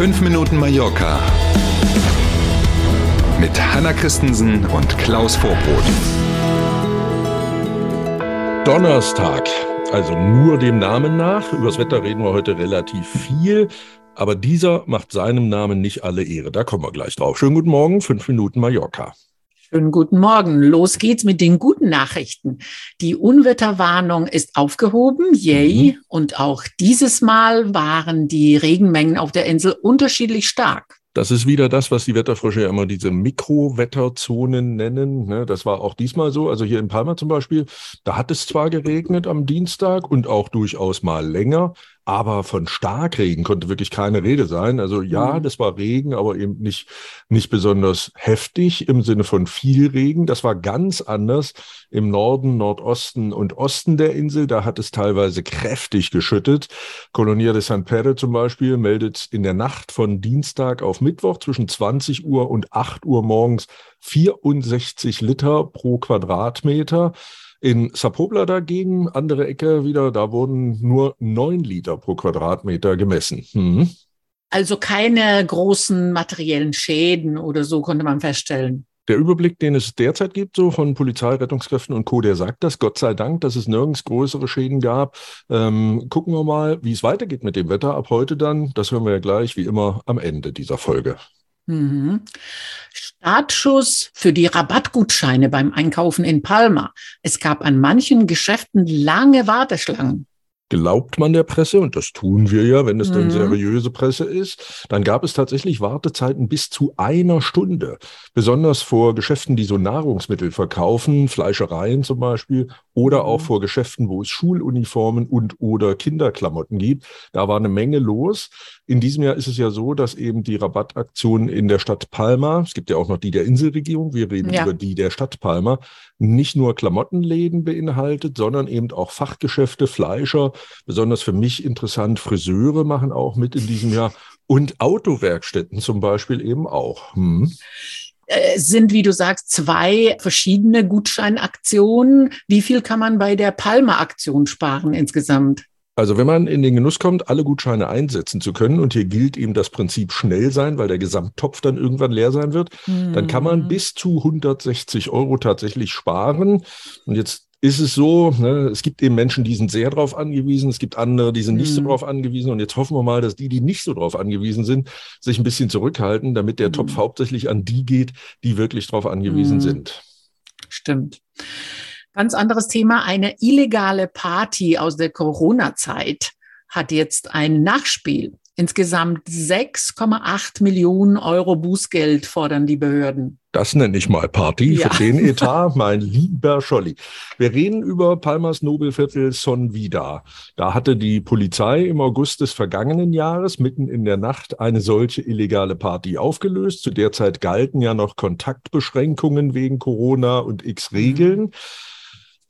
5 Minuten Mallorca mit Hanna Christensen und Klaus Vorbrot. Donnerstag, also nur dem Namen nach. Übers Wetter reden wir heute relativ viel. Aber dieser macht seinem Namen nicht alle Ehre. Da kommen wir gleich drauf. Schönen guten Morgen, 5 Minuten Mallorca. Schönen guten Morgen. Los geht's mit den guten Nachrichten. Die Unwetterwarnung ist aufgehoben, yay. Mhm. Und auch dieses Mal waren die Regenmengen auf der Insel unterschiedlich stark. Das ist wieder das, was die Wetterfrösche ja immer diese Mikrowetterzonen nennen. Ne? Das war auch diesmal so. Also hier in Palma zum Beispiel, da hat es zwar geregnet am Dienstag und auch durchaus mal länger, aber von Starkregen konnte wirklich keine Rede sein. Also ja, mhm. das war Regen, aber eben nicht, nicht besonders heftig im Sinne von viel Regen. Das war ganz anders im Norden, Nordosten und Osten der Insel. Da hat es teilweise kräftig geschüttet. Colonia de San Pedro zum Beispiel meldet in der Nacht von Dienstag auf Mittwoch zwischen 20 Uhr und 8 Uhr morgens 64 Liter pro Quadratmeter. In Sapobla dagegen, andere Ecke wieder, da wurden nur neun Liter pro Quadratmeter gemessen. Hm. Also keine großen materiellen Schäden oder so konnte man feststellen. Der Überblick, den es derzeit gibt, so von Polizei, Rettungskräften und Co., der sagt das. Gott sei Dank, dass es nirgends größere Schäden gab. Ähm, gucken wir mal, wie es weitergeht mit dem Wetter ab heute dann. Das hören wir ja gleich, wie immer, am Ende dieser Folge. Mhm. Startschuss für die Rabattgutscheine beim Einkaufen in Palma. Es gab an manchen Geschäften lange Warteschlangen glaubt man der Presse, und das tun wir ja, wenn es mhm. dann seriöse Presse ist, dann gab es tatsächlich Wartezeiten bis zu einer Stunde. Besonders vor Geschäften, die so Nahrungsmittel verkaufen, Fleischereien zum Beispiel, oder auch mhm. vor Geschäften, wo es Schuluniformen und oder Kinderklamotten gibt. Da war eine Menge los. In diesem Jahr ist es ja so, dass eben die Rabattaktionen in der Stadt Palma, es gibt ja auch noch die der Inselregierung, wir reden ja. über die der Stadt Palma, nicht nur Klamottenläden beinhaltet, sondern eben auch Fachgeschäfte, Fleischer, besonders für mich interessant, Friseure machen auch mit in diesem Jahr und Autowerkstätten zum Beispiel eben auch. Hm äh, sind, wie du sagst, zwei verschiedene Gutscheinaktionen. Wie viel kann man bei der Palma-Aktion sparen insgesamt? Also wenn man in den Genuss kommt, alle Gutscheine einsetzen zu können, und hier gilt eben das Prinzip schnell sein, weil der Gesamttopf dann irgendwann leer sein wird, mhm. dann kann man mhm. bis zu 160 Euro tatsächlich sparen. Und jetzt ist es so, ne, es gibt eben Menschen, die sind sehr darauf angewiesen, es gibt andere, die sind nicht so mhm. darauf angewiesen. Und jetzt hoffen wir mal, dass die, die nicht so darauf angewiesen sind, sich ein bisschen zurückhalten, damit der mhm. Topf hauptsächlich an die geht, die wirklich darauf angewiesen mhm. sind. Stimmt. Ganz anderes Thema. Eine illegale Party aus der Corona-Zeit hat jetzt ein Nachspiel. Insgesamt 6,8 Millionen Euro Bußgeld fordern die Behörden. Das nenne ich mal Party ja. für den Etat, mein lieber Scholli. Wir reden über Palmas Nobelviertel Son Vida. Da hatte die Polizei im August des vergangenen Jahres mitten in der Nacht eine solche illegale Party aufgelöst. Zu der Zeit galten ja noch Kontaktbeschränkungen wegen Corona und x Regeln. Mhm.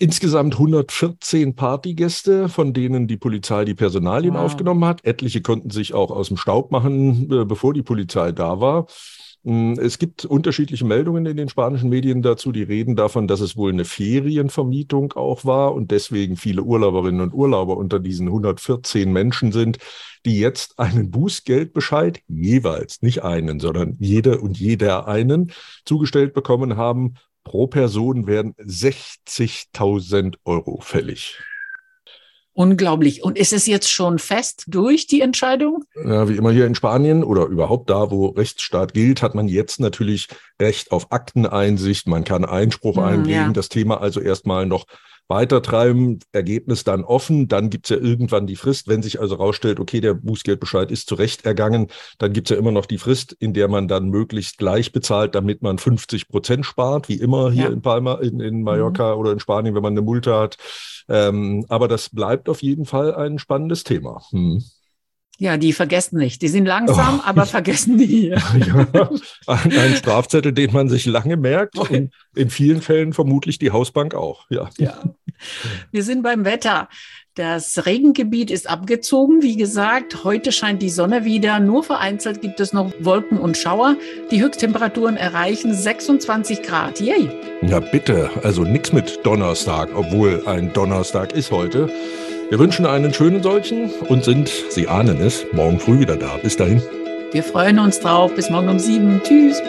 Insgesamt 114 Partygäste, von denen die Polizei die Personalien wow. aufgenommen hat. Etliche konnten sich auch aus dem Staub machen, äh, bevor die Polizei da war. Mm, es gibt unterschiedliche Meldungen in den spanischen Medien dazu, die reden davon, dass es wohl eine Ferienvermietung auch war und deswegen viele Urlauberinnen und Urlauber unter diesen 114 Menschen sind, die jetzt einen Bußgeldbescheid, jeweils nicht einen, sondern jede und jeder einen, zugestellt bekommen haben Pro Person werden 60.000 Euro fällig. Unglaublich. Und ist es jetzt schon fest durch die Entscheidung? Ja, wie immer hier in Spanien oder überhaupt da, wo Rechtsstaat gilt, hat man jetzt natürlich Recht auf Akteneinsicht. Man kann Einspruch hm, einlegen. Ja. Das Thema also erstmal noch weitertreiben, Ergebnis dann offen, dann gibt's ja irgendwann die Frist. Wenn sich also rausstellt, okay, der Bußgeldbescheid ist zu Recht ergangen, dann gibt's ja immer noch die Frist, in der man dann möglichst gleich bezahlt, damit man 50 Prozent spart, wie immer hier ja. in Palma, in, in Mallorca mhm. oder in Spanien, wenn man eine Multe hat. Ähm, aber das bleibt auf jeden Fall ein spannendes Thema. Hm. Ja, die vergessen nicht. Die sind langsam, oh. aber vergessen die. ja, ein, ein, Strafzettel, den man sich lange merkt und in vielen Fällen vermutlich die Hausbank auch. Ja. ja. Wir sind beim Wetter. Das Regengebiet ist abgezogen. Wie gesagt, heute scheint die Sonne wieder. Nur vereinzelt gibt es noch Wolken und Schauer. Die Höchsttemperaturen erreichen 26 Grad. Yay! Ja, bitte. Also nichts mit Donnerstag, obwohl ein Donnerstag ist heute. Wir wünschen einen schönen solchen und sind, Sie ahnen es, morgen früh wieder da. Bis dahin. Wir freuen uns drauf. Bis morgen um sieben. Tschüss.